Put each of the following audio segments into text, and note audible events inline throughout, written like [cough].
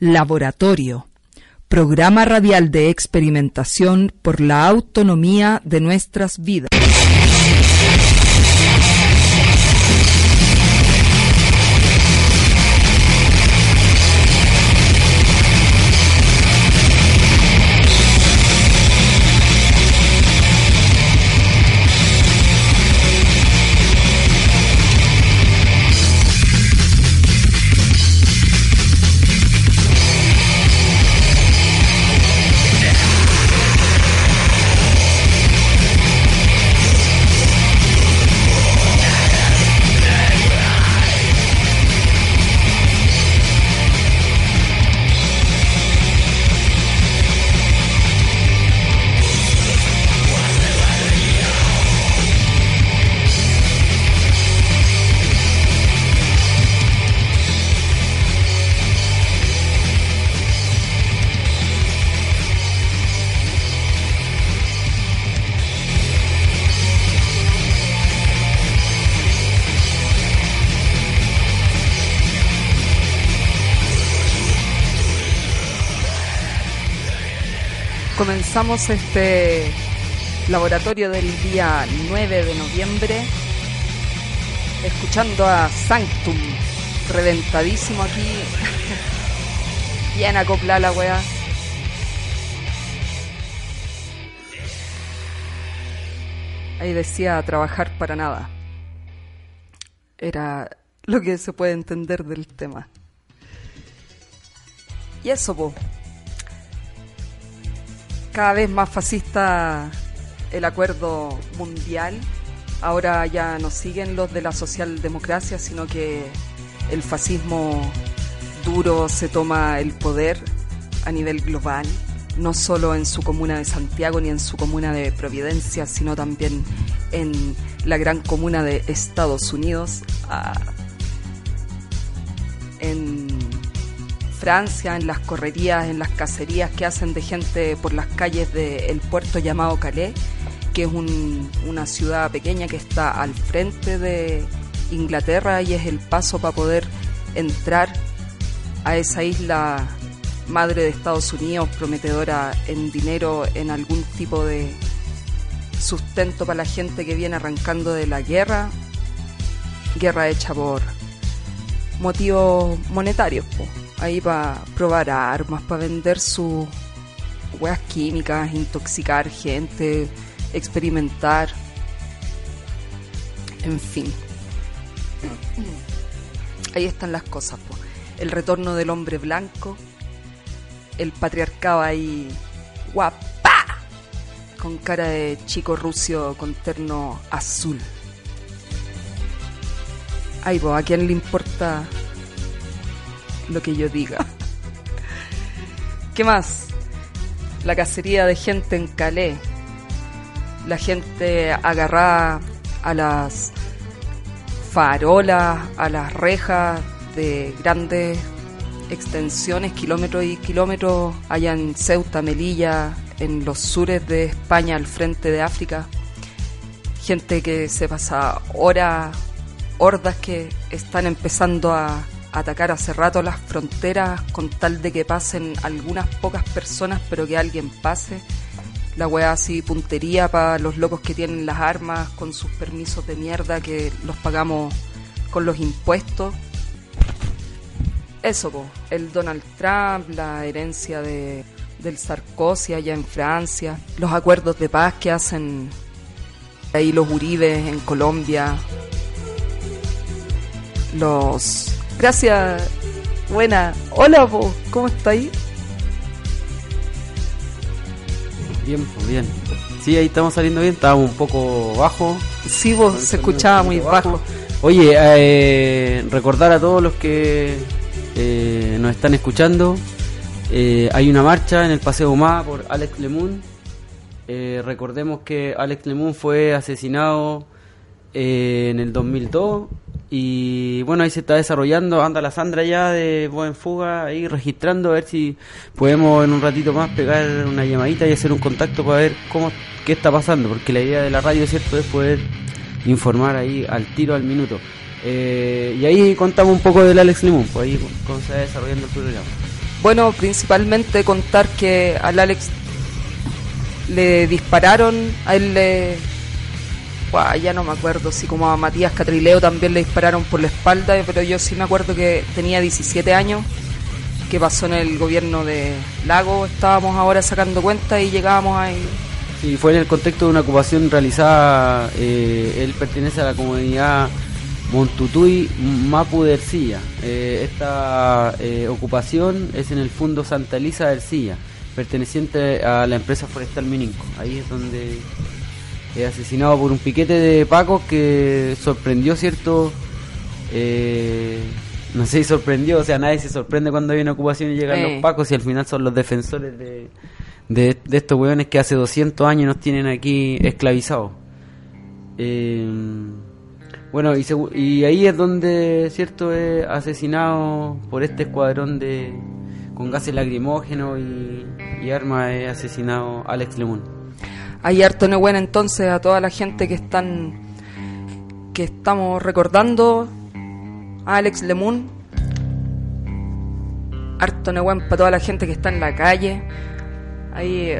Laboratorio. Programa radial de experimentación por la autonomía de nuestras vidas. Comenzamos este laboratorio del día 9 de noviembre escuchando a Sanctum, reventadísimo aquí, [laughs] bien acoplada la weá. Ahí decía trabajar para nada. Era lo que se puede entender del tema. Y eso, po cada vez más fascista el acuerdo mundial. Ahora ya no siguen los de la socialdemocracia, sino que el fascismo duro se toma el poder a nivel global, no solo en su comuna de Santiago ni en su comuna de Providencia, sino también en la gran comuna de Estados Unidos, en Francia, en las correrías, en las cacerías que hacen de gente por las calles del puerto llamado Calais, que es una ciudad pequeña que está al frente de Inglaterra y es el paso para poder entrar a esa isla madre de Estados Unidos, prometedora en dinero, en algún tipo de sustento para la gente que viene arrancando de la guerra, guerra hecha por motivos monetarios ahí para probar armas, para vender sus hueas químicas, intoxicar gente, experimentar. En fin. Ahí están las cosas. El retorno del hombre blanco, el patriarcado ahí guapa, con cara de chico rucio con terno azul. Ahí, vos, ¿a quién le importa lo que yo diga. ¿Qué más? La cacería de gente en Calais. La gente agarrada a las farolas, a las rejas de grandes extensiones, kilómetros y kilómetros, allá en Ceuta, Melilla, en los sures de España, al frente de África. Gente que se pasa horas, hordas que están empezando a atacar hace rato las fronteras con tal de que pasen algunas pocas personas, pero que alguien pase. La weá así, puntería para los locos que tienen las armas con sus permisos de mierda que los pagamos con los impuestos. Eso, el Donald Trump, la herencia de, del Sarkozy allá en Francia, los acuerdos de paz que hacen ahí los Uribes en Colombia, los Gracias. Buena. Hola, vos. ¿Cómo ahí? Bien, pues bien. Sí, ahí estamos saliendo bien. Estábamos un poco bajo. Sí, vos se escuchaba muy bajo. Oye, eh, recordar a todos los que eh, nos están escuchando, eh, hay una marcha en el Paseo Humá por Alex Lemun. Eh, recordemos que Alex Lemun fue asesinado eh, en el 2002 y bueno, ahí se está desarrollando, anda la Sandra ya de Buen Fuga ahí registrando a ver si podemos en un ratito más pegar una llamadita y hacer un contacto para ver cómo qué está pasando, porque la idea de la radio cierto es poder informar ahí al tiro al minuto. Eh, y ahí contamos un poco del Alex Limón, pues ahí cómo se va desarrollando el programa. Bueno, principalmente contar que al Alex le dispararon, a él le... Ya no me acuerdo, si como a Matías Catrileo también le dispararon por la espalda, pero yo sí me acuerdo que tenía 17 años, que pasó en el gobierno de Lago, estábamos ahora sacando cuenta y llegábamos ahí. Sí, fue en el contexto de una ocupación realizada, eh, él pertenece a la comunidad Montutuy Mapu de Ercilla. Eh, esta eh, ocupación es en el Fondo Santa Elisa de Ercilla, perteneciente a la empresa forestal Mininco. Ahí es donde es asesinado por un piquete de Pacos que sorprendió cierto... Eh, no sé si sorprendió, o sea, nadie se sorprende cuando hay una ocupación y llegan Eh. los Pacos y al final son los defensores de, de, de estos hueones que hace 200 años nos tienen aquí esclavizados. Eh, bueno, y, ahí es donde, cierto, es asesinado por este escuadrón de con gases lacrimógenos y, y armas, es asesinado Alex Lemón. Hay harto Nehuen entonces a toda la gente que están que estamos recordando a Alex Lemun. Harto Nehuen para toda la gente que está en la calle. Ahí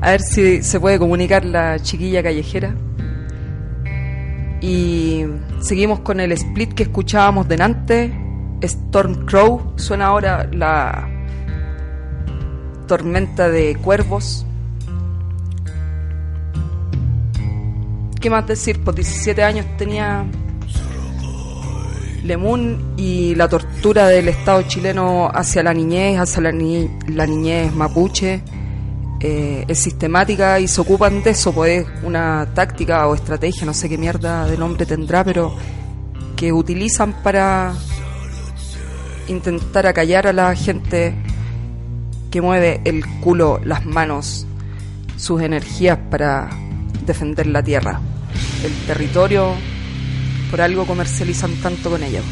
a ver si se puede comunicar la chiquilla callejera. Y seguimos con el split que escuchábamos delante. Storm Crow. Suena ahora la tormenta de cuervos. ¿Qué más decir? Pues 17 años tenía Lemun y la tortura del Estado chileno hacia la niñez, hacia la niñez mapuche, eh, es sistemática y se ocupan de eso, pues es una táctica o estrategia, no sé qué mierda de nombre tendrá, pero que utilizan para intentar acallar a la gente que mueve el culo, las manos, sus energías para defender la tierra, el territorio, por algo comercializan tanto con ella.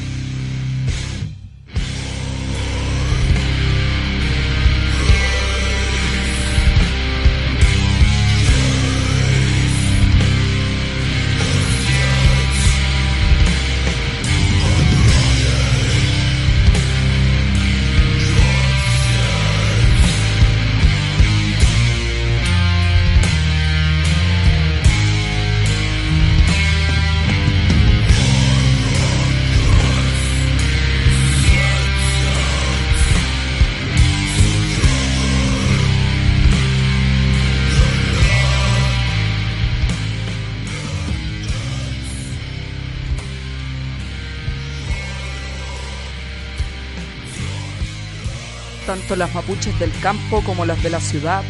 Tanto las mapuches del campo como las de la ciudad,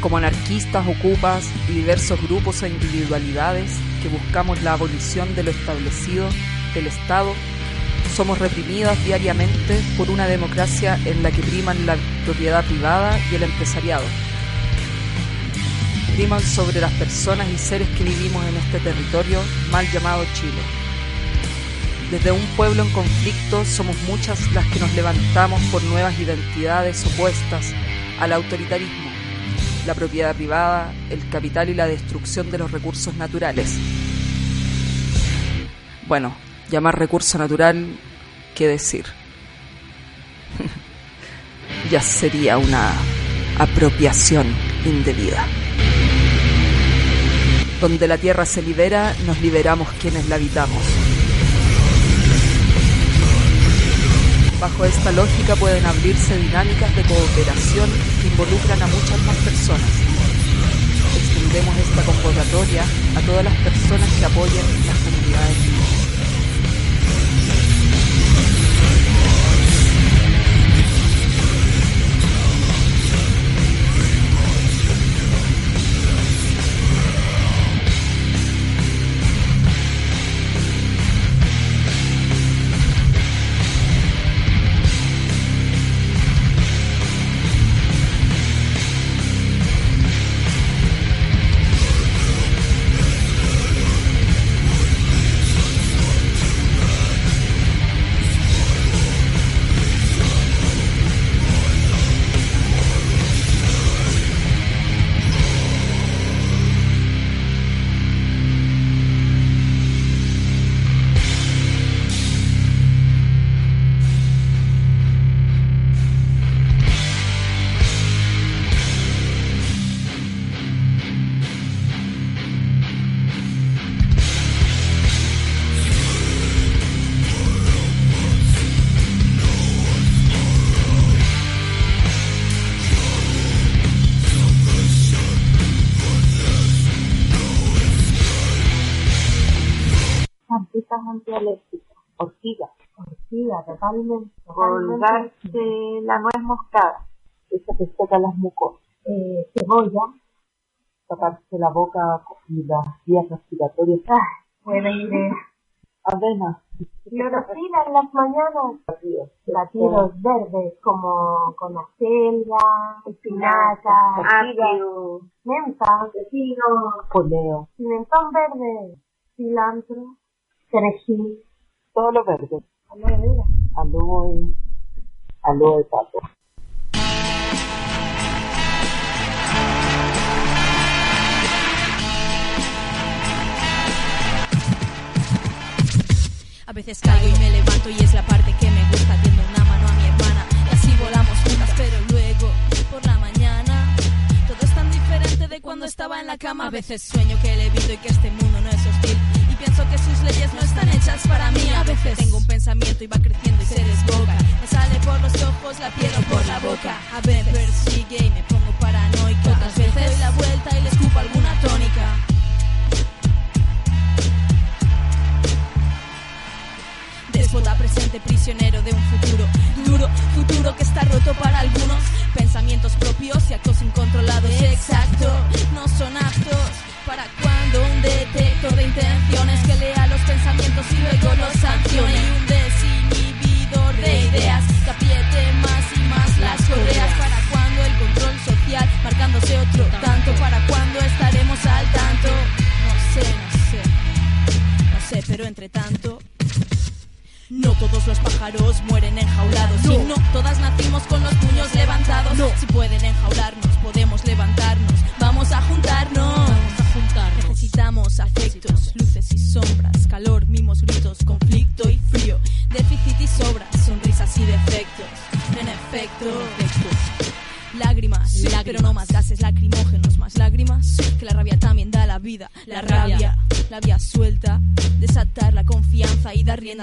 como anarquistas, ocupas y diversos grupos e individualidades que buscamos la abolición de lo establecido del Estado, somos reprimidas diariamente por una democracia en la que priman la propiedad privada y el empresariado. Priman sobre las personas y seres que vivimos en este territorio mal llamado Chile. Desde un pueblo en conflicto somos muchas las que nos levantamos por nuevas identidades opuestas al autoritarismo, la propiedad privada, el capital y la destrucción de los recursos naturales. Bueno, llamar recurso natural, ¿qué decir? [laughs] ya sería una apropiación indebida. Donde la tierra se libera, nos liberamos quienes la habitamos. Bajo esta lógica pueden abrirse dinámicas de cooperación que involucran a muchas más personas. Extendemos esta convocatoria a todas las personas que apoyen las comunidades Ortiga, totalmente. Colgarse la nuez moscada. Esa que seca las mucosas. Eh, cebolla. Taparse la boca y las vías respiratorias. Ah, buena idea. Avena. Clorofila en las mañanas. Batidos verdes como con acelga, espinaca, Ortiga. menta, pepino, Poleo. pimentón verde, cilantro, perejil, Todo lo verde. Aloe. Aloe pato. A veces caigo y me levanto y es la parte que me gusta Tiendo una mano a mi hermana y así volamos juntas Pero luego, por la mañana Todo es tan diferente de cuando estaba en la cama A veces sueño que levito y que este mundo no y va creciendo y se desboca. Me sale por los ojos, la piel por la boca. A ver, persigue y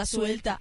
suelta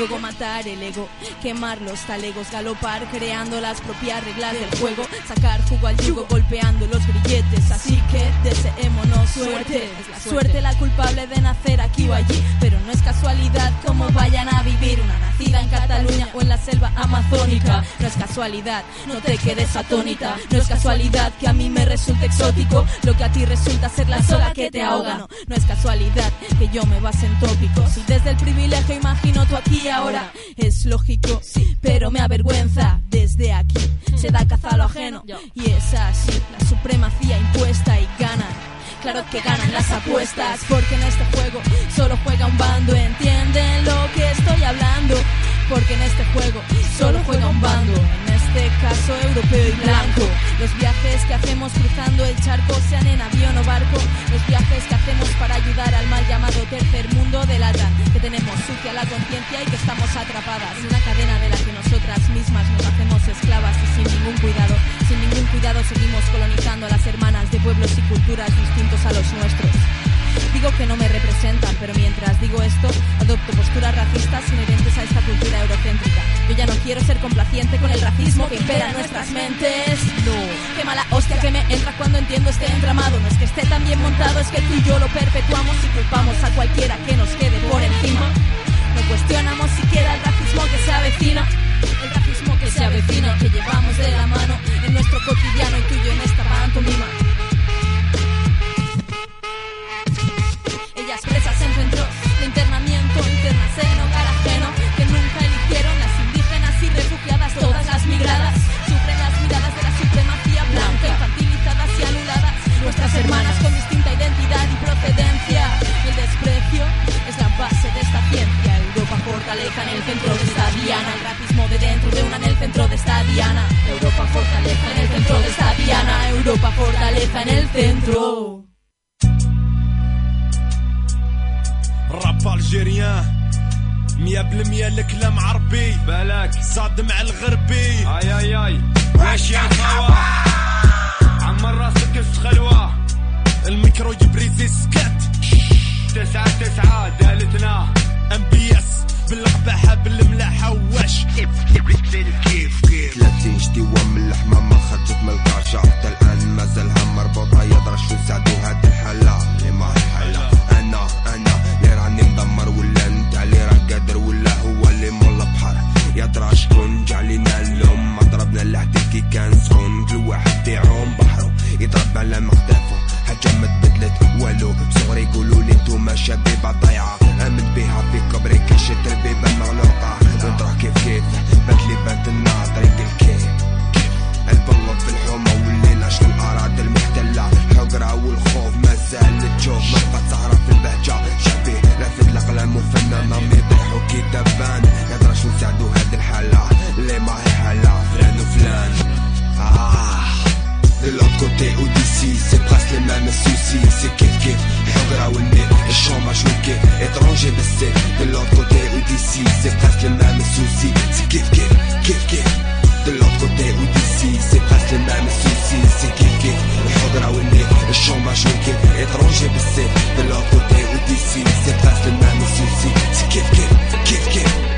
Luego matar el ego, quemar los talegos, galopar creando las propias reglas del juego, sacar jugo al yugo golpeando los grilletes. Así que deseémonos suerte. Es la suerte la culpable de nacer aquí o allí, pero no es casualidad como vayan a vivir una nacida en Cataluña o en la selva amazónica. No es casualidad, no te quedes atónita. No es casualidad que a mí me resulte exótico lo que a ti resulta ser la sola que te ahoga. No, no es casualidad que yo me base en tópicos y desde el privilegio imagino tú aquí ahora. Es lógico, sí, pero me avergüenza desde aquí. Se da caza a lo ajeno y es así la supremacía impuesta y ganan. Claro que ganan las apuestas, porque en este juego solo juega un bando. ¿Entienden lo que estoy hablando? Porque en este juego solo juega un bando. En este caso europeo y blanco. Los viajes que hacemos cruzando el charco, sean en avión o barco. Los viajes que hacemos para ayudar al mal llamado tercer mundo delatan que tenemos sucia la conciencia y que estamos atrapadas en una cadena de la que nosotras mismas nos hacemos esclavas y sin ningún cuidado, sin ningún cuidado seguimos colonizando a las hermanas de pueblos y culturas distintos a los nuestros. Digo que no me representan, pero mientras digo esto, adopto posturas racistas inherentes a esta cultura eurocéntrica. Yo ya no quiero ser complaciente con el racismo que impera en nuestras mentes. No, qué mala hostia que me entra cuando entiendo este entramado. No es que esté tan bien montado, es que tú y yo lo perpetuamos y culpamos a cualquiera que nos quede por encima. No cuestionamos siquiera el racismo que se avecina. El racismo que se avecina, que llevamos de la mano en nuestro cotidiano côté ou d'ici C'est presque les mêmes soucis. C'est kiff kiff, faudra aimer Le chômage ou étranger mais c'est De l'autre côté ou d'ici C'est presque les mêmes soucis. C'est kiff kiff, kiff kiff. De l'autre côté ou d'ici C'est presque les mêmes soucis. C'est kiff kiff, faudra aimer chômage ou kiff, étranger mais c'est De l'autre côté ou d'ici C'est presque les mêmes soucis. C'est kiff kiff,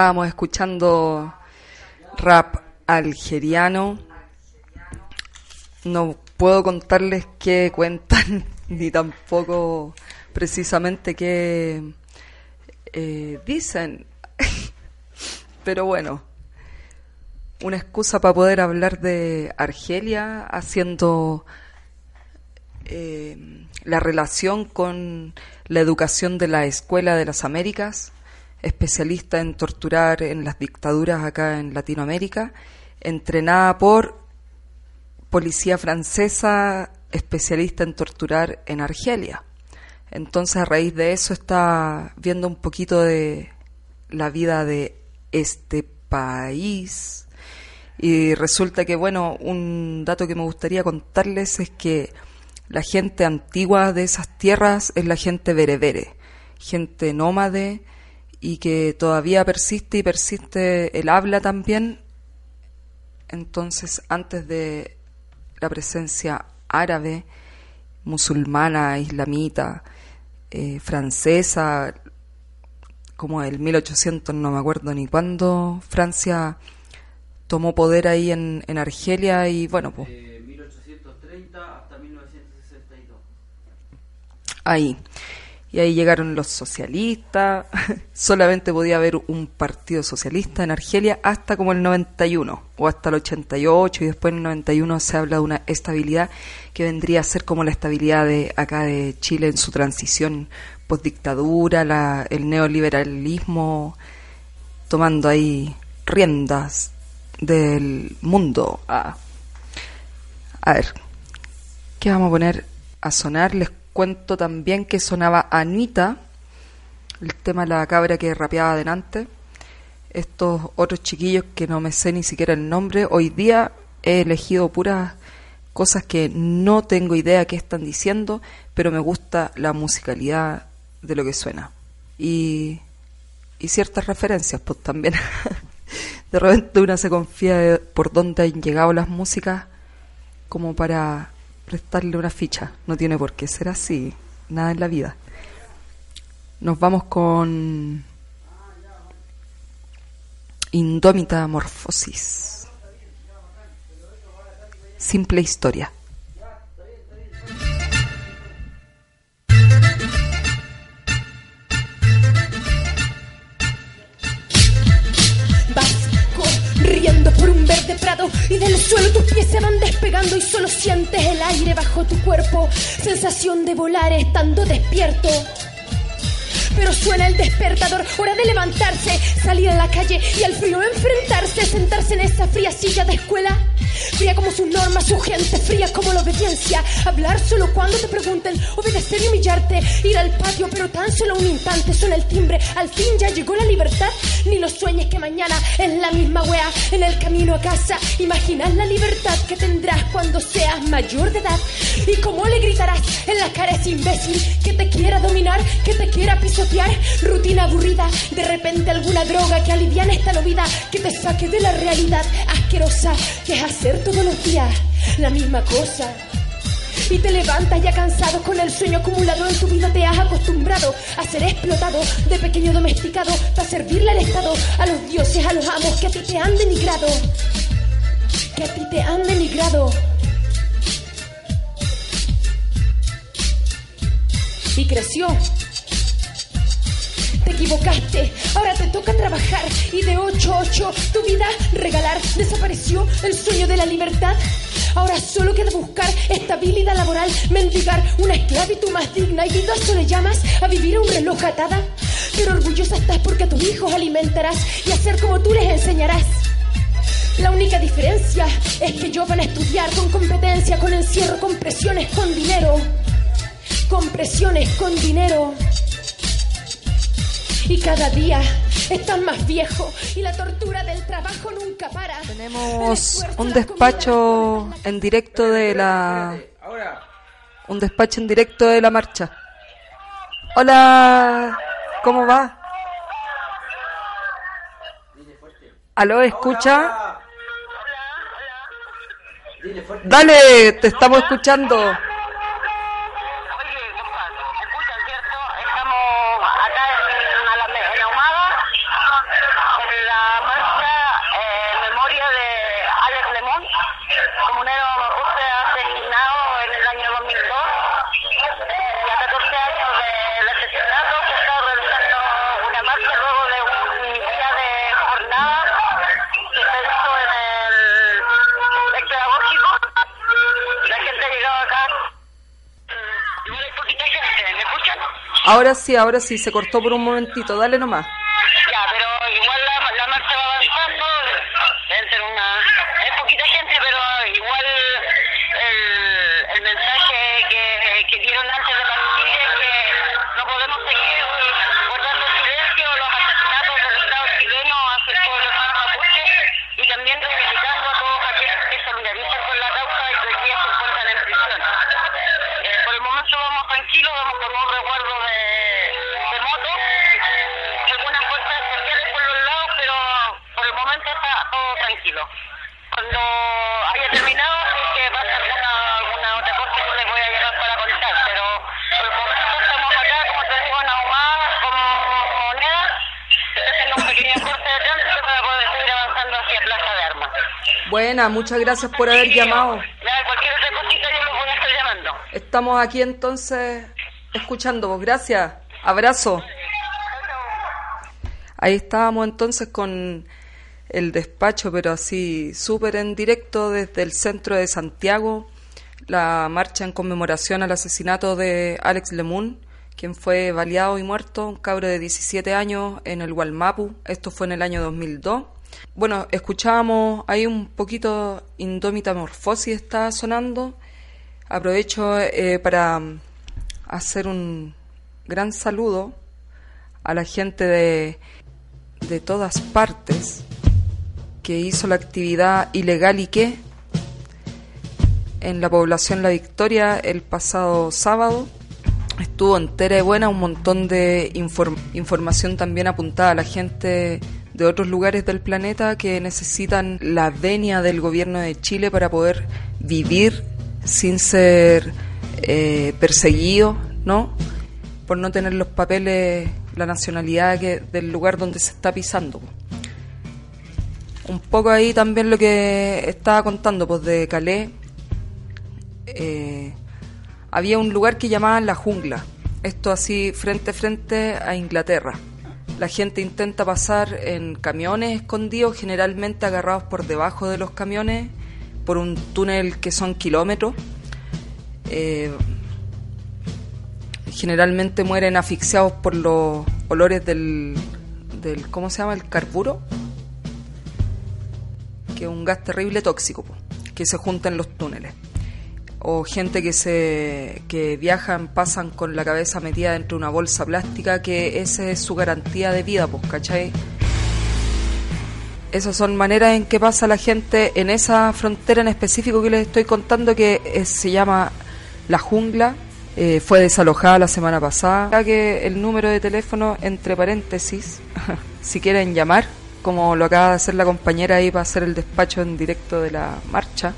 estábamos escuchando rap algeriano. No puedo contarles qué cuentan, [laughs] ni tampoco precisamente qué eh, dicen. [laughs] Pero bueno, una excusa para poder hablar de Argelia haciendo eh, la relación con la educación de la Escuela de las Américas especialista en torturar en las dictaduras acá en Latinoamérica, entrenada por policía francesa, especialista en torturar en Argelia. Entonces, a raíz de eso, está viendo un poquito de la vida de este país. Y resulta que, bueno, un dato que me gustaría contarles es que la gente antigua de esas tierras es la gente berebere, gente nómade, y que todavía persiste y persiste el habla también. Entonces, antes de la presencia árabe, musulmana, islamita, eh, francesa, como el 1800, no me acuerdo ni cuándo, Francia tomó poder ahí en, en Argelia y bueno, pues... 1830 hasta 1962. Ahí. Y ahí llegaron los socialistas. [laughs] Solamente podía haber un partido socialista en Argelia hasta como el 91 o hasta el 88 y después en el 91 se habla de una estabilidad que vendría a ser como la estabilidad de acá de Chile en su transición postdictadura, el neoliberalismo tomando ahí riendas del mundo. Ah. A ver, ¿qué vamos a poner a sonar? Les cuento también que sonaba Anita, el tema de la cabra que rapeaba adelante. Estos otros chiquillos que no me sé ni siquiera el nombre, hoy día he elegido puras cosas que no tengo idea qué están diciendo, pero me gusta la musicalidad de lo que suena. Y, y ciertas referencias, pues también. [laughs] de repente una se confía de por dónde han llegado las músicas como para prestarle una ficha. No tiene por qué ser así, nada en la vida. Nos vamos con Indómita Morfosis. Simple historia. Y del suelo tus pies se van despegando y solo sientes el aire bajo tu cuerpo. Sensación de volar estando despierto. Pero suena el despertador, hora de levantarse, salir a la calle y al frío enfrentarse, sentarse en esa fría silla de escuela. Fría como sus normas, su gente, fría como la obediencia. Hablar solo cuando te pregunten, obedecer y humillarte. Ir al patio, pero tan solo un instante. Suena el timbre, al fin ya llegó la libertad. Ni lo sueñes que mañana es la misma wea. En el camino a casa, imaginas la libertad que tendrás cuando seas mayor de edad. Y cómo le gritarás en la cara a ese imbécil que te quiera dominar, que te quiera pisotear. Rutina aburrida, de repente alguna droga que aliviane esta novida, que te saque de la realidad asquerosa que es hacer todos los días la misma cosa. Y te levantas ya cansado con el sueño acumulado en tu vida te has acostumbrado a ser explotado de pequeño domesticado para servirle al Estado, a los dioses, a los amos que a ti te han denigrado. Que a ti te han denigrado. Y creció te equivocaste, ahora te toca trabajar y de 8 a 8 tu vida regalar. Desapareció el sueño de la libertad. Ahora solo queda buscar estabilidad laboral, mendigar una esclavitud más digna y vidazo le llamas a vivir a un reloj atada. Pero orgullosa estás porque tus hijos alimentarás y hacer como tú les enseñarás. La única diferencia es que ellos van a estudiar con competencia, con encierro, con presiones, con dinero. Con presiones, con dinero. Y cada día estás más viejo y la tortura del trabajo nunca para. Tenemos un despacho en directo de la un despacho en directo de la marcha. Hola, ¿cómo va? ¿Aló, escucha? Dale, te estamos escuchando. Ahora sí, ahora sí, se cortó por un momentito, dale nomás. Muchas gracias por haber llamado. Ya, cualquier otra cosita yo lo voy a estar llamando. Estamos aquí entonces escuchando vos. Gracias. Abrazo. Ahí estábamos entonces con el despacho, pero así súper en directo desde el centro de Santiago, la marcha en conmemoración al asesinato de Alex Lemun, quien fue baleado y muerto, un cabro de 17 años en el Gualmapu. Esto fue en el año 2002. Bueno, escuchábamos ahí un poquito Indómita Morfosis está sonando. Aprovecho eh, para hacer un gran saludo a la gente de, de todas partes que hizo la actividad ilegal y qué en la población La Victoria el pasado sábado. Estuvo entera y buena, un montón de inform- información también apuntada a la gente de otros lugares del planeta que necesitan la venia del gobierno de Chile para poder vivir sin ser eh, perseguidos, ¿no? Por no tener los papeles, la nacionalidad que, del lugar donde se está pisando. Un poco ahí también lo que estaba contando, pues de Calais. eh, había un lugar que llamaban la jungla. Esto así frente a frente a Inglaterra. La gente intenta pasar en camiones escondidos, generalmente agarrados por debajo de los camiones, por un túnel que son kilómetros. Eh, generalmente mueren asfixiados por los olores del, del ¿cómo se llama? El carburo, que es un gas terrible tóxico, que se junta en los túneles. O gente que se que viajan, pasan con la cabeza metida dentro de una bolsa plástica, que esa es su garantía de vida, pues, ¿cachai? Esas son maneras en que pasa la gente en esa frontera en específico que les estoy contando, que se llama la jungla. Eh, fue desalojada la semana pasada. Que el número de teléfono, entre paréntesis, [laughs] si quieren llamar, como lo acaba de hacer la compañera ahí para hacer el despacho en directo de la marcha.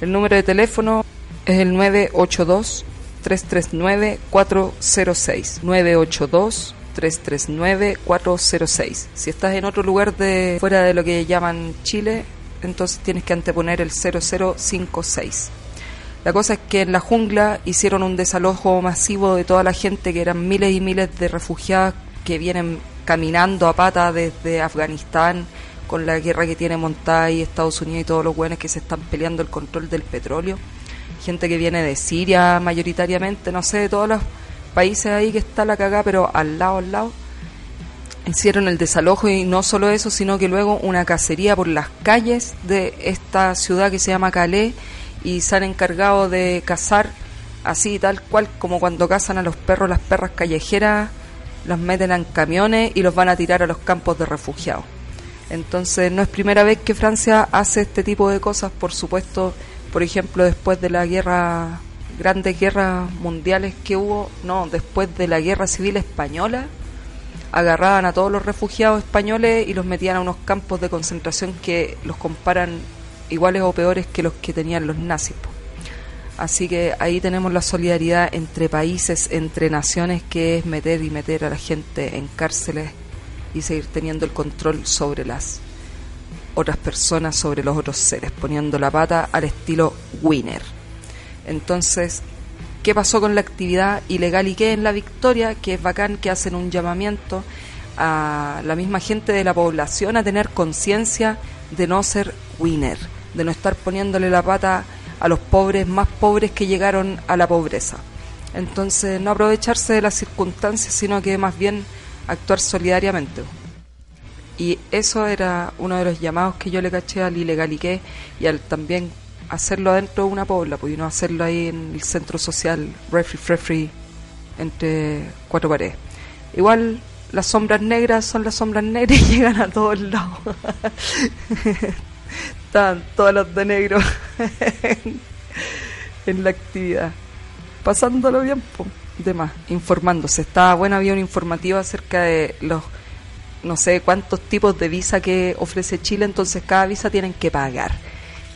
El número de teléfono es el 982-339-406. 982-339-406. Si estás en otro lugar de fuera de lo que llaman Chile, entonces tienes que anteponer el 0056. La cosa es que en la jungla hicieron un desalojo masivo de toda la gente, que eran miles y miles de refugiados que vienen caminando a pata desde Afganistán con la guerra que tiene montada ahí Estados Unidos y todos los buenos que se están peleando el control del petróleo. Gente que viene de Siria mayoritariamente, no sé, de todos los países ahí que está la cagada, pero al lado, al lado. Hicieron el desalojo y no solo eso, sino que luego una cacería por las calles de esta ciudad que se llama Calais y se han encargado de cazar así tal cual como cuando cazan a los perros las perras callejeras las meten en camiones y los van a tirar a los campos de refugiados entonces no es primera vez que Francia hace este tipo de cosas por supuesto por ejemplo después de la guerra grandes guerras mundiales que hubo no después de la guerra civil española agarraban a todos los refugiados españoles y los metían a unos campos de concentración que los comparan iguales o peores que los que tenían los nazis. Así que ahí tenemos la solidaridad entre países, entre naciones, que es meter y meter a la gente en cárceles y seguir teniendo el control sobre las otras personas, sobre los otros seres, poniendo la pata al estilo winner. Entonces, ¿qué pasó con la actividad ilegal y qué en la Victoria? Que es bacán que hacen un llamamiento a la misma gente de la población a tener conciencia de no ser winner, de no estar poniéndole la pata a los pobres más pobres que llegaron a la pobreza. Entonces, no aprovecharse de las circunstancias, sino que más bien actuar solidariamente. Y eso era uno de los llamados que yo le caché al ilegaliqué y al también hacerlo adentro de una pobla, pues y no hacerlo ahí en el centro social, refri frefri, entre cuatro paredes. Igual las sombras negras son las sombras negras y [laughs] llegan a todos lados. [laughs] Están todas las de negro en, [laughs] en la actividad. Pasándolo bien, pues, de más, informándose. Estaba bueno, había un informativo acerca de los no sé cuántos tipos de visa que ofrece Chile, entonces cada visa tienen que pagar.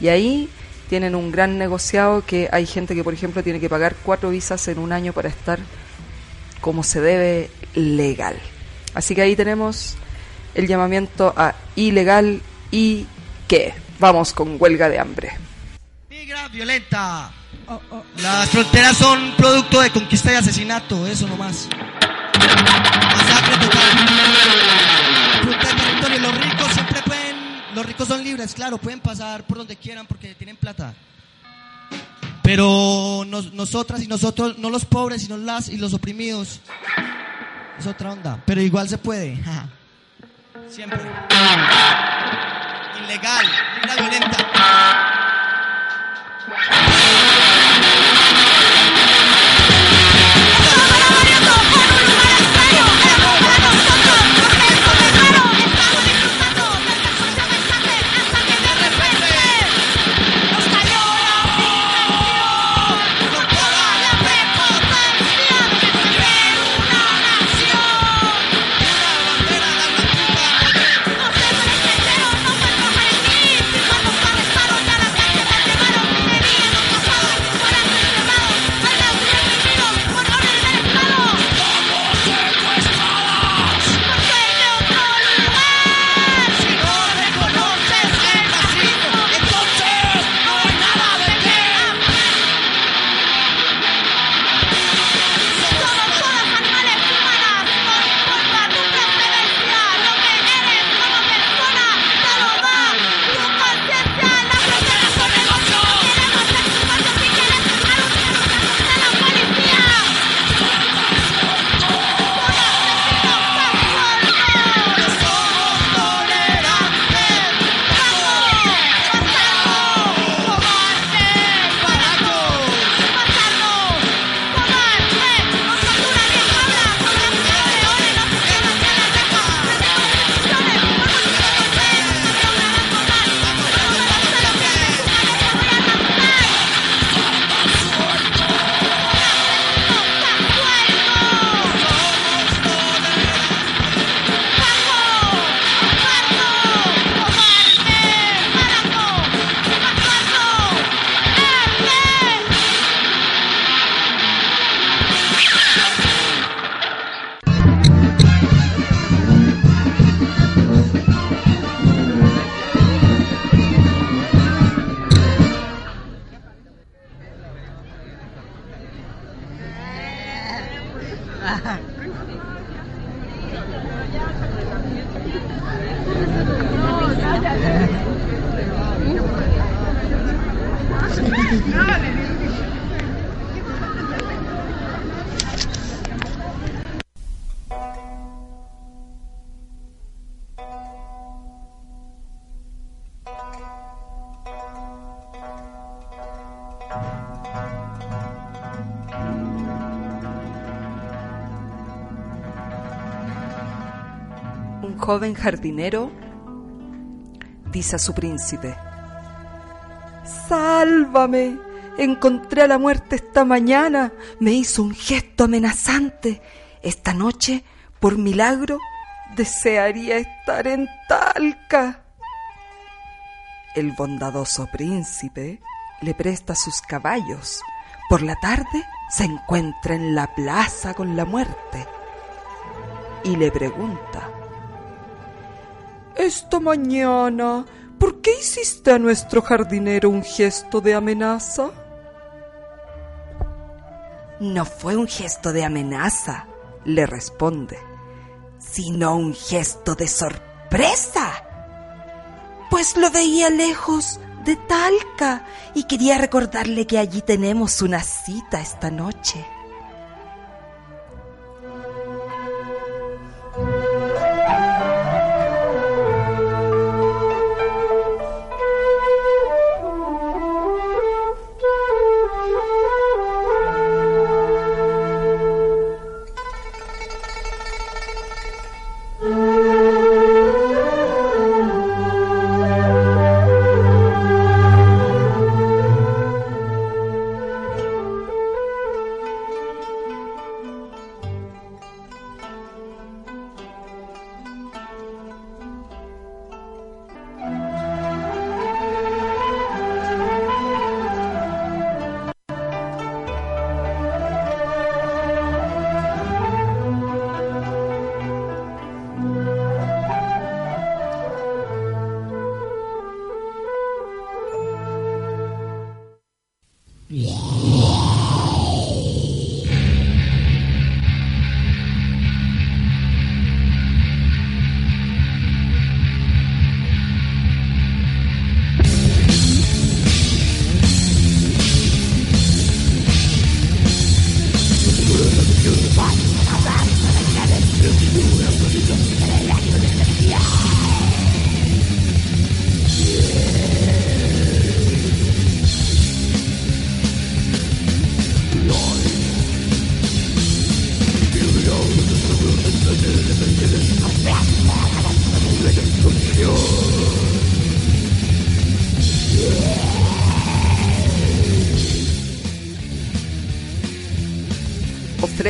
Y ahí tienen un gran negociado que hay gente que, por ejemplo, tiene que pagar cuatro visas en un año para estar como se debe legal. Así que ahí tenemos el llamamiento a ilegal y qué. Vamos con huelga de hambre. Migra violenta. Las fronteras son producto de conquista y asesinato, eso nomás. Masacre total. Territorio. Los ricos siempre pueden, los ricos son libres, claro, pueden pasar por donde quieran porque tienen plata. Pero nos- nosotras y nosotros, no los pobres, sino las y los oprimidos. Es otra onda. Pero igual se puede. Siempre. Ilegal, violenta. Un joven jardinero dice a su príncipe, Sálvame, encontré a la muerte esta mañana, me hizo un gesto amenazante. Esta noche, por milagro, desearía estar en Talca. El bondadoso príncipe le presta sus caballos. Por la tarde se encuentra en la plaza con la muerte y le pregunta, esta mañana, ¿por qué hiciste a nuestro jardinero un gesto de amenaza? No fue un gesto de amenaza, le responde, sino un gesto de sorpresa. Pues lo veía lejos de Talca y quería recordarle que allí tenemos una cita esta noche.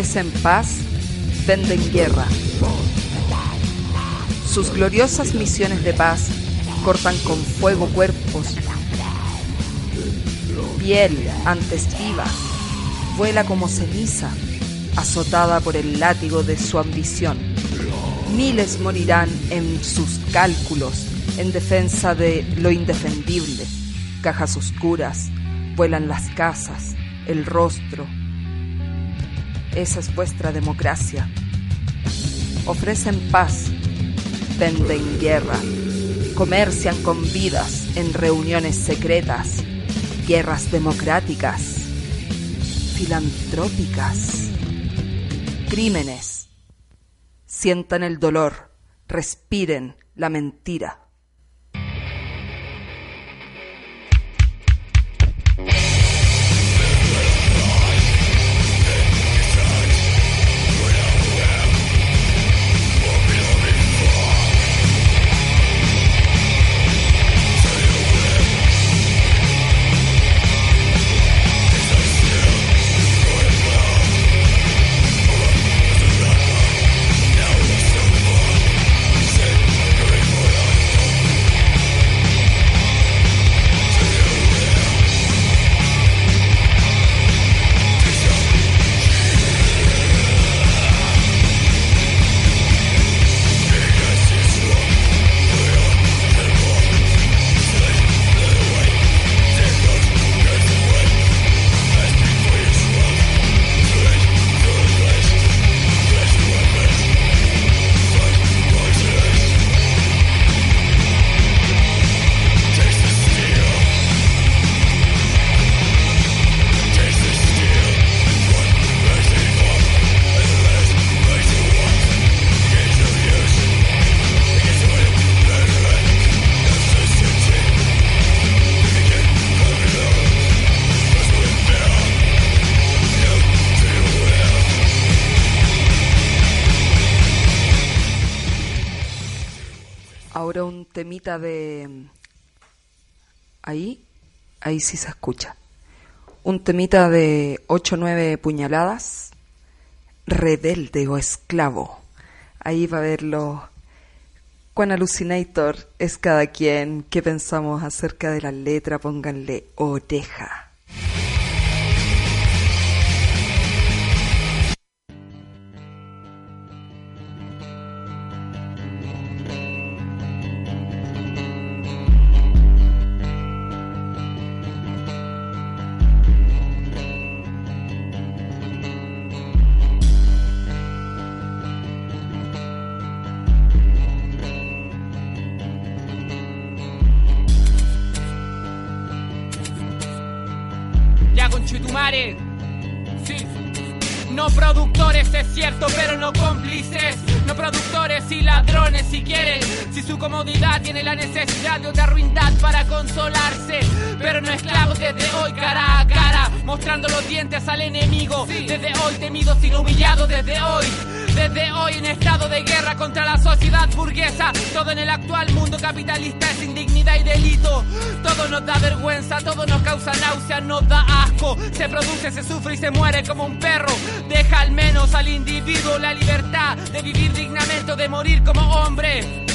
Ofrecen paz, venden guerra. Sus gloriosas misiones de paz cortan con fuego cuerpos. Piel antes viva, vuela como ceniza, azotada por el látigo de su ambición. Miles morirán en sus cálculos en defensa de lo indefendible. Cajas oscuras, vuelan las casas, el rostro, esa es vuestra democracia. Ofrecen paz, venden guerra, comercian con vidas en reuniones secretas, guerras democráticas, filantrópicas, crímenes. Sientan el dolor, respiren la mentira. Temita de... Ahí, ahí sí se escucha. Un temita de 8 o 9 puñaladas. Rebelde o esclavo. Ahí va a verlo. Cuán alucinator es cada quien. ¿Qué pensamos acerca de la letra? Pónganle oreja. Actual mundo capitalista es indignidad y delito. Todo nos da vergüenza, todo nos causa náusea, nos da asco. Se produce, se sufre y se muere como un perro. Deja al menos al individuo la libertad de vivir dignamente o de morir como hombre.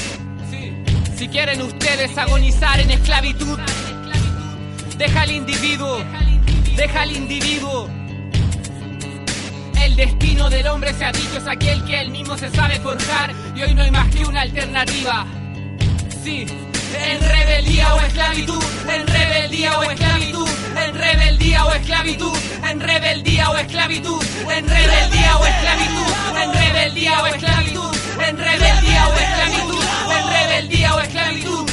Si quieren ustedes agonizar en esclavitud, deja al individuo, deja al individuo. El destino del hombre se ha dicho es aquel que él mismo se sabe forjar y hoy no hay más que una alternativa. En rebeldía o esclavitud, en rebeldía o esclavitud, en rebeldía o esclavitud, en rebeldía o esclavitud, en rebeldía o esclavitud, en rebeldía o esclavitud, en rebeldía o esclavitud, en rebeldía o esclavitud.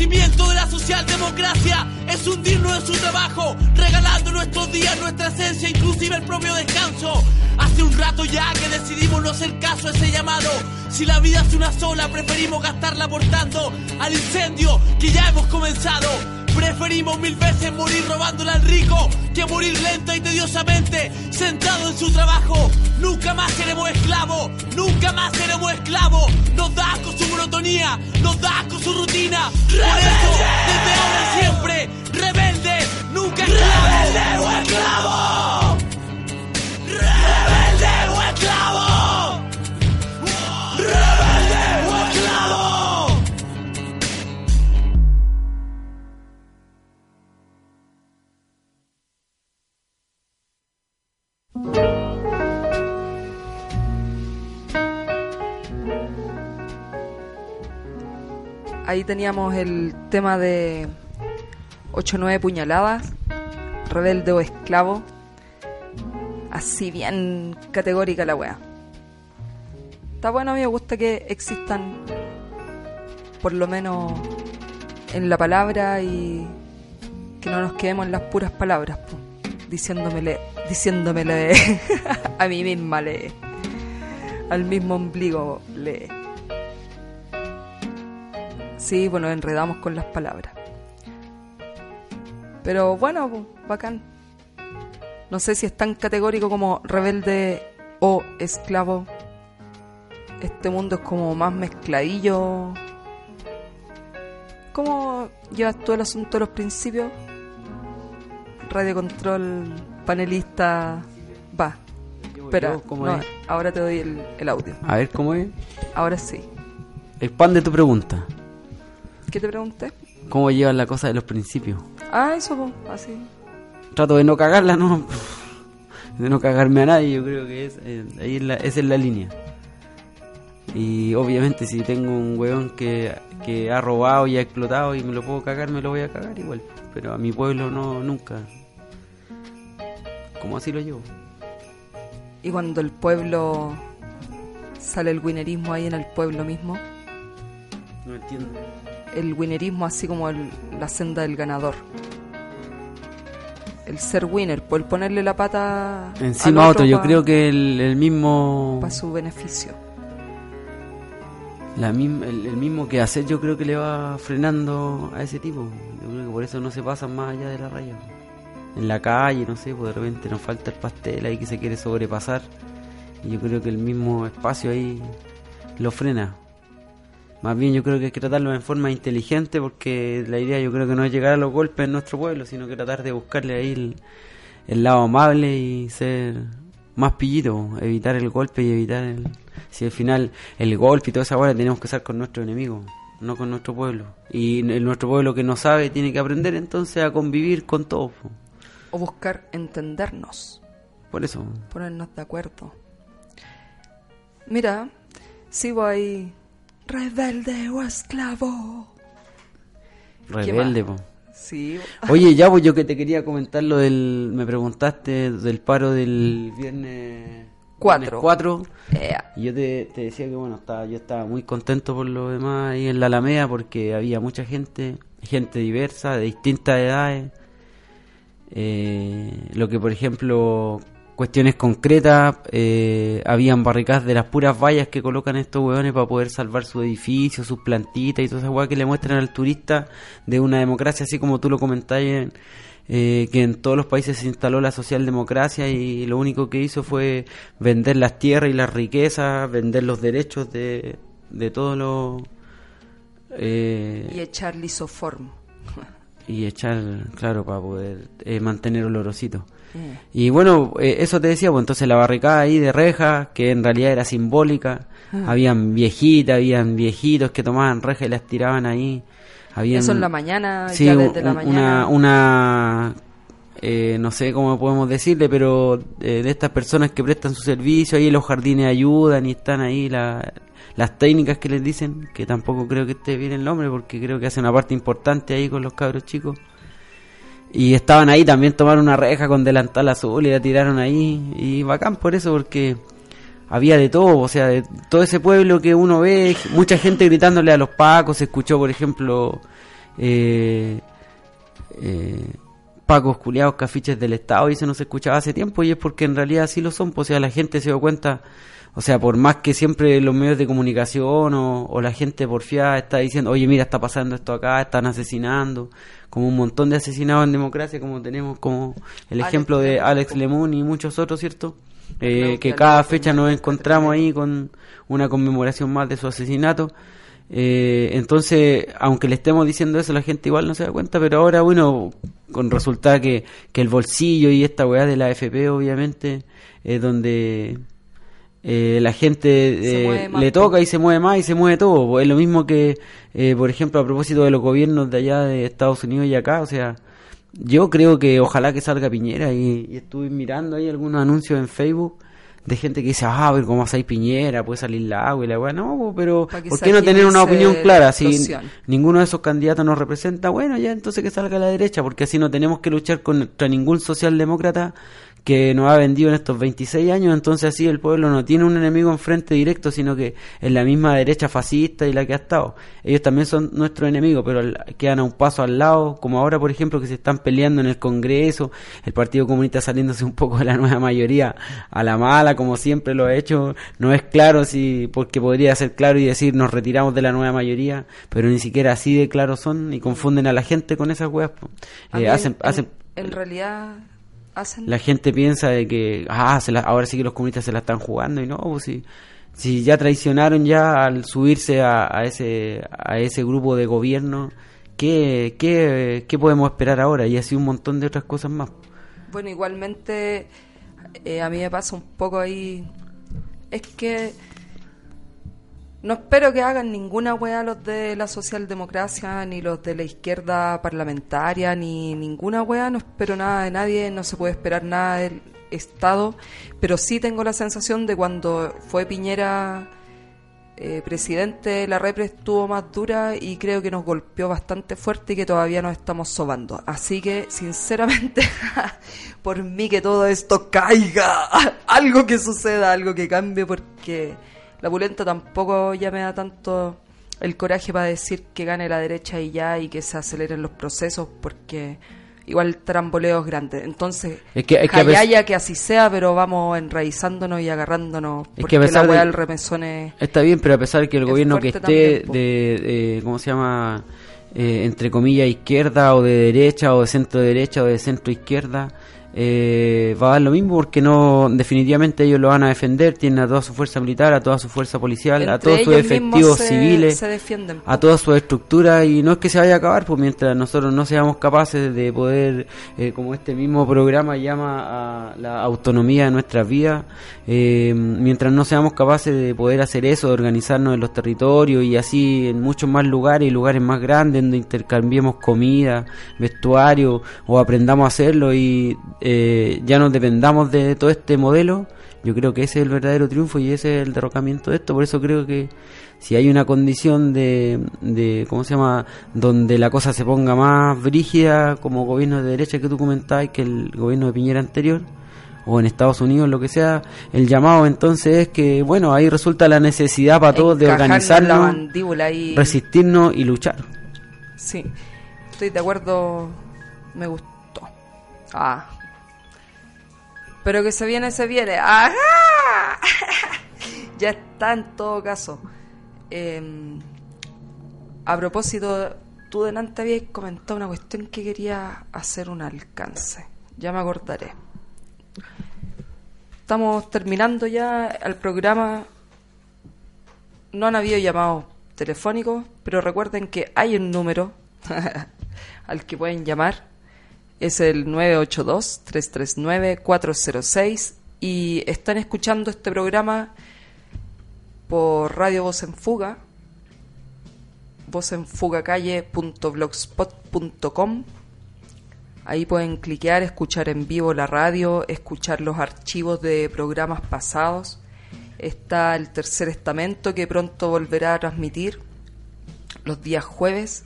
El ofrecimiento de la socialdemocracia es hundirnos en su trabajo, regalando nuestros días, nuestra esencia, inclusive el propio descanso. Hace un rato ya que decidimos no hacer caso a ese llamado. Si la vida es una sola, preferimos gastarla aportando al incendio que ya hemos comenzado. Preferimos mil veces morir robándole al rico que morir lenta y tediosamente sentado en su trabajo. Nunca más seremos esclavos, nunca más seremos esclavos. Nos da asco su monotonía, nos da asco su rutina. Por eso, desde ahora siempre, rebelde, nunca esclavo. ¡Rebelde o esclavo! ¡Rebelde Ahí teníamos el tema de 8 o 9 puñaladas, rebelde o esclavo. Así bien categórica la wea. Está bueno, a mí me gusta que existan, por lo menos en la palabra y que no nos quedemos en las puras palabras, po. diciéndomele, diciéndomele [laughs] a mí misma, le, al mismo ombligo, le. Sí, bueno, enredamos con las palabras. Pero bueno, bacán. No sé si es tan categórico como rebelde o esclavo. Este mundo es como más mezcladillo. ¿Cómo llevas tú el asunto de los principios? Radio Control, panelista, va. Espera, yo, ¿cómo no, es? ahora te doy el, el audio. A ver cómo es. Ahora sí. El pan de tu pregunta. ¿Qué te pregunté? ¿Cómo llevas la cosa de los principios? Ah, eso, po, así. Trato de no cagarla, no. De no cagarme a nadie, yo creo que es, eh, ahí es la, esa es la línea. Y obviamente si tengo un weón que, que ha robado y ha explotado y me lo puedo cagar, me lo voy a cagar igual. Pero a mi pueblo no, nunca. ¿Cómo así lo llevo? Y cuando el pueblo sale el winerismo ahí en el pueblo mismo, No entiendo. El winerismo así como el- la senda del ganador. El ser winner, por ponerle la pata Encima al otro, yo pa- creo que el, el mismo... para su beneficio. La el, el mismo que hacer yo creo que le va frenando a ese tipo. Yo creo que por eso no se pasan más allá de la raya. En la calle, no sé, pues de repente nos falta el pastel ahí que se quiere sobrepasar. Y yo creo que el mismo espacio ahí lo frena. Más bien yo creo que hay que tratarlo en forma inteligente porque la idea yo creo que no es llegar a los golpes en nuestro pueblo, sino que tratar de buscarle ahí el, el lado amable y ser más pillito, evitar el golpe y evitar el... Si al final el golpe y toda esa hora tenemos que estar con nuestro enemigo, no con nuestro pueblo. Y el, nuestro pueblo que no sabe tiene que aprender entonces a convivir con todos. po. O buscar entendernos, Por eso. ponernos de acuerdo. Mira, sigo ahí. Rebelde o esclavo. ¿Qué Rebelde, po. Sí. [laughs] Oye, ya pues yo que te quería comentar lo del... Me preguntaste del paro del viernes... Cuatro. 4. Ea. Y yo te, te decía que bueno, estaba, yo estaba muy contento por lo demás ahí en la Alameda porque había mucha gente, gente diversa, de distintas edades. Eh, lo que por ejemplo, cuestiones concretas, eh, habían barricadas de las puras vallas que colocan estos hueones para poder salvar su edificio, sus plantitas y todas esas hueas que le muestran al turista de una democracia así como tú lo comentabas en- eh, que en todos los países se instaló la socialdemocracia y lo único que hizo fue vender las tierras y las riquezas, vender los derechos de, de todos los... eh, Y echar lisoform. y echar, claro, para poder eh, mantener olorosito. Mm. Y bueno, eh, eso te decía, pues entonces la barricada ahí de rejas, que en realidad era simbólica, Ah. habían viejitas, habían viejitos que tomaban rejas y las tiraban ahí. Habían, Eso en la mañana, Sí, ya desde la mañana. una, una eh, no sé cómo podemos decirle, pero eh, de estas personas que prestan su servicio, ahí los jardines ayudan y están ahí la- las técnicas que les dicen, que tampoco creo que esté bien el nombre, porque creo que hacen una parte importante ahí con los cabros chicos. Y estaban ahí también, tomaron una reja con delantal azul y la tiraron ahí. Y bacán por eso, porque había de todo, o sea, de todo ese pueblo que uno ve, mucha gente gritándole a los pacos, se escuchó, por ejemplo, eh, eh, pacos culiados, cafiches del Estado, y eso no se escuchaba hace tiempo, y es porque en realidad sí lo son, pues, o sea, la gente se dio cuenta, o sea, por más que siempre los medios de comunicación o, o la gente porfiada está diciendo, oye, mira, está pasando esto acá, están asesinando, como un montón de asesinados en democracia, como tenemos como el Alex ejemplo de. Alex Lemun y muchos otros, ¿cierto? Eh, que cada fecha nos encontramos ahí con una conmemoración más de su asesinato. Eh, entonces, aunque le estemos diciendo eso, la gente igual no se da cuenta, pero ahora, bueno, con resulta que, que el bolsillo y esta weá de la AFP, obviamente, es donde eh, la gente eh, le toca y se mueve más y se mueve todo. Es lo mismo que, eh, por ejemplo, a propósito de los gobiernos de allá de Estados Unidos y acá, o sea, yo creo que ojalá que salga Piñera y, y estuve mirando ahí algunos anuncios en Facebook de gente que dice, ah, pero como hay Piñera, puede salir la agua y la weá. No, pero ¿por qué no tener una opinión clara? Si ninguno de esos candidatos nos representa, bueno, ya entonces que salga la derecha, porque así no tenemos que luchar contra ningún socialdemócrata que nos ha vendido en estos 26 años, entonces así el pueblo no tiene un enemigo enfrente directo, sino que es la misma derecha fascista y la que ha estado. Ellos también son nuestros enemigos, pero quedan a un paso al lado, como ahora, por ejemplo, que se están peleando en el Congreso, el Partido Comunista saliéndose un poco de la nueva mayoría a la mala, como siempre lo ha hecho. No es claro si, porque podría ser claro y decir nos retiramos de la nueva mayoría, pero ni siquiera así de claro son y confunden a la gente con esas weas. Eh, hacen, en, hacen en realidad la gente piensa de que ah, se la- ahora sí que los comunistas se la están jugando y no, pues si, si ya traicionaron ya al subirse a, a ese a ese grupo de gobierno, ¿qué, qué, qué podemos esperar ahora? Y así un montón de otras cosas más. Bueno, igualmente eh, a mí me pasa un poco ahí. Es que no espero que hagan ninguna wea los de la socialdemocracia, ni los de la izquierda parlamentaria, ni ninguna wea. No espero nada de nadie, no se puede esperar nada del Estado. Pero sí tengo la sensación de cuando fue Piñera eh, presidente, la repre estuvo más dura y creo que nos golpeó bastante fuerte y que todavía nos estamos sobando. Así que, sinceramente, [laughs] por mí que todo esto caiga, [laughs] algo que suceda, algo que cambie, porque la pulenta tampoco ya me da tanto el coraje para decir que gane la derecha y ya y que se aceleren los procesos, porque igual el tramboleo es grande. Entonces, Es que- es que que así sea, pero vamos enraizándonos y agarrándonos, Es porque que a pesar la weá del remesón es... Está bien, pero a pesar que el gobierno que esté también, po. de, de- ¿cómo se llama? Eh, entre comillas izquierda o de derecha o de centro derecha o de centro izquierda, eh, va a dar lo mismo porque no, definitivamente ellos lo van a defender, tienen a toda su fuerza militar, a toda su fuerza policial, a todos sus efectivos se- civiles, se defienden, po. a todas sus estructuras y no es que se vaya a acabar, pues mientras nosotros no seamos capaces de poder, eh, como este mismo programa llama a la autonomía de nuestras vidas, eh, mientras no seamos capaces de poder hacer eso, de organizarnos en los territorios y así en muchos más lugares y lugares más grandes donde intercambiemos comida, vestuario o aprendamos a hacerlo y eh, ya no dependamos de todo este modelo, yo creo que ese es el verdadero triunfo y ese es el derrocamiento de esto, por eso creo que si hay una condición de, de ¿cómo se llama?, donde la cosa se ponga más brígida como gobierno de derecha que tú comentabas que el gobierno de Piñera anterior, o en Estados Unidos, lo que sea, el llamado entonces es que, bueno, ahí resulta la necesidad para todos de Encajarnos organizarnos, y... resistirnos y luchar. Sí, estoy de acuerdo, me gustó. Ah. Pero que se viene, se viene. ¡Ajá! [laughs] ya está en todo caso. Eh, a propósito, tú delante habías comentado una cuestión que quería hacer un alcance. Ya me acordaré. Estamos terminando ya el programa. No han habido llamados telefónicos, pero recuerden que hay un número [laughs] al que pueden llamar. Es el 982-339-406 y están escuchando este programa por Radio Voz en Fuga, vozenfugacalle.blogspot.com. Ahí pueden cliquear, escuchar en vivo la radio, escuchar los archivos de programas pasados. Está el tercer estamento que pronto volverá a transmitir los días jueves.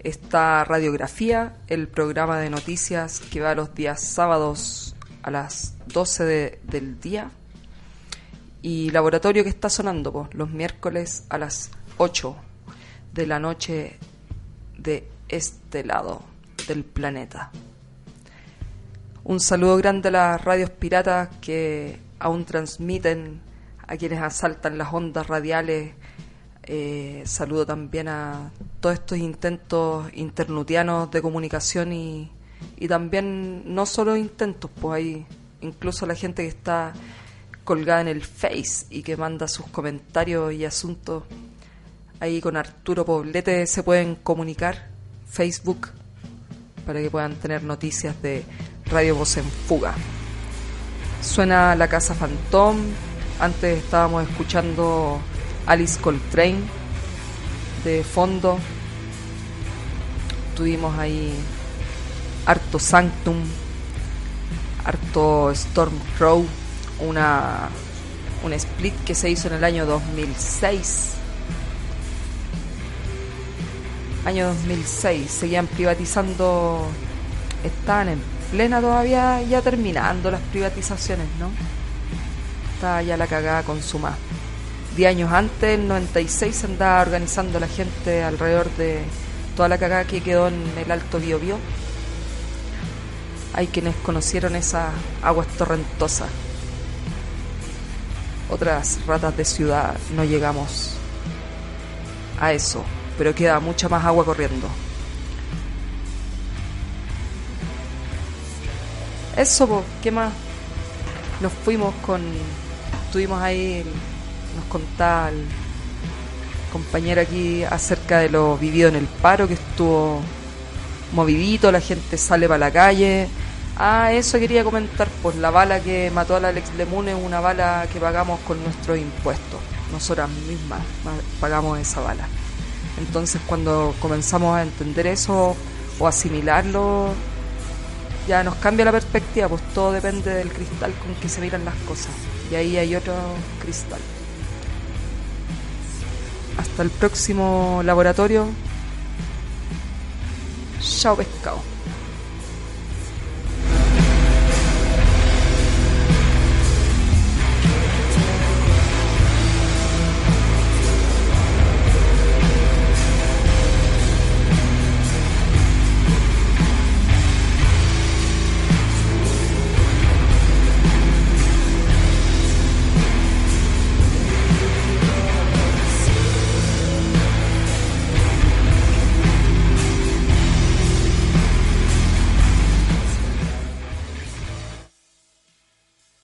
Está Radiografía, el programa de noticias que va los días sábados a las 12 de- del día. Y Laboratorio que está sonando pues, los miércoles a las 8 de la noche de este lado del planeta. Un saludo grande a las radios piratas que aún transmiten a quienes asaltan las ondas radiales. Eh, saludo también a todos estos intentos internutianos de comunicación y, también no solo intentos, pues hay incluso la gente que está colgada en el Face y que manda sus comentarios y asuntos. Ahí con Arturo Poblete se pueden comunicar, Facebook, para que puedan tener noticias de Radio Voz en Fuga. Suena La Casa Phantom, antes estábamos escuchando Alice Coltrane de fondo. Tuvimos ahí harto Sanctum, harto Storm Crow, una, un split que se hizo en el año 2006. Año 2006, seguían privatizando, estaban en plena todavía, ya terminando las privatizaciones, ¿no? Estaba ya la cagada consumada. Diez años antes, en 96, se andaba organizando la gente alrededor de toda la cagada que quedó en el Alto Biobío. Hay quienes conocieron esas aguas torrentosas. Otras ratas de ciudad no llegamos a eso, pero queda mucha más agua corriendo. Eso, ¿qué más? Nos fuimos con. Estuvimos ahí, nos contaba el compañero aquí acerca de lo vivido en el paro, que estuvo movidito, la gente sale para la calle. Ah, eso quería comentar, pues la bala que mató al Alex Lemune es una bala que pagamos con nuestros impuestos. Nosotras mismas ma- pagamos esa bala. Entonces cuando comenzamos a entender eso o asimilarlo, ya nos cambia la perspectiva, pues todo depende del cristal con que se miran las cosas. Y ahí hay otro cristal. Hasta el próximo laboratorio. Chao pescado.